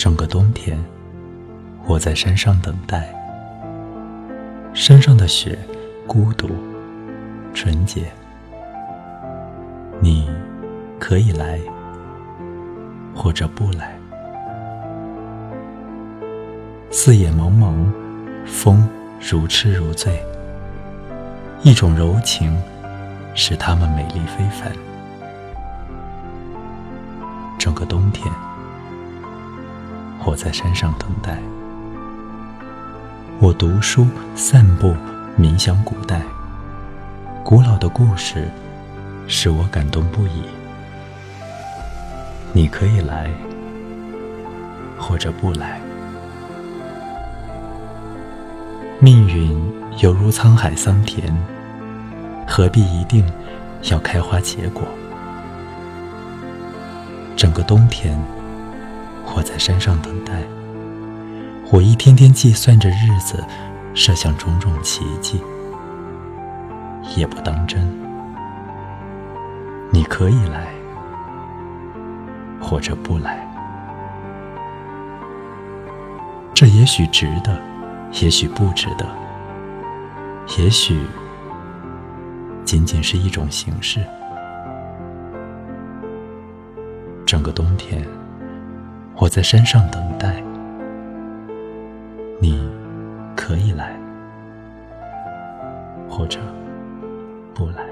整个冬天，我在山上等待。山上的雪，孤独，纯洁。你可以来，或者不来。四野茫茫，风如痴如醉。一种柔情，使它们美丽非凡。整个冬天。我在山上等待，我读书、散步、冥想古代，古老的故事使我感动不已。你可以来，或者不来。命运犹如沧海桑田，何必一定要开花结果？整个冬天。我在山上等待，我一天天计算着日子，设想种种奇迹，也不当真。你可以来，或者不来，这也许值得，也许不值得，也许仅仅是一种形式。整个冬天。我在山上等待。你可以来或者不来。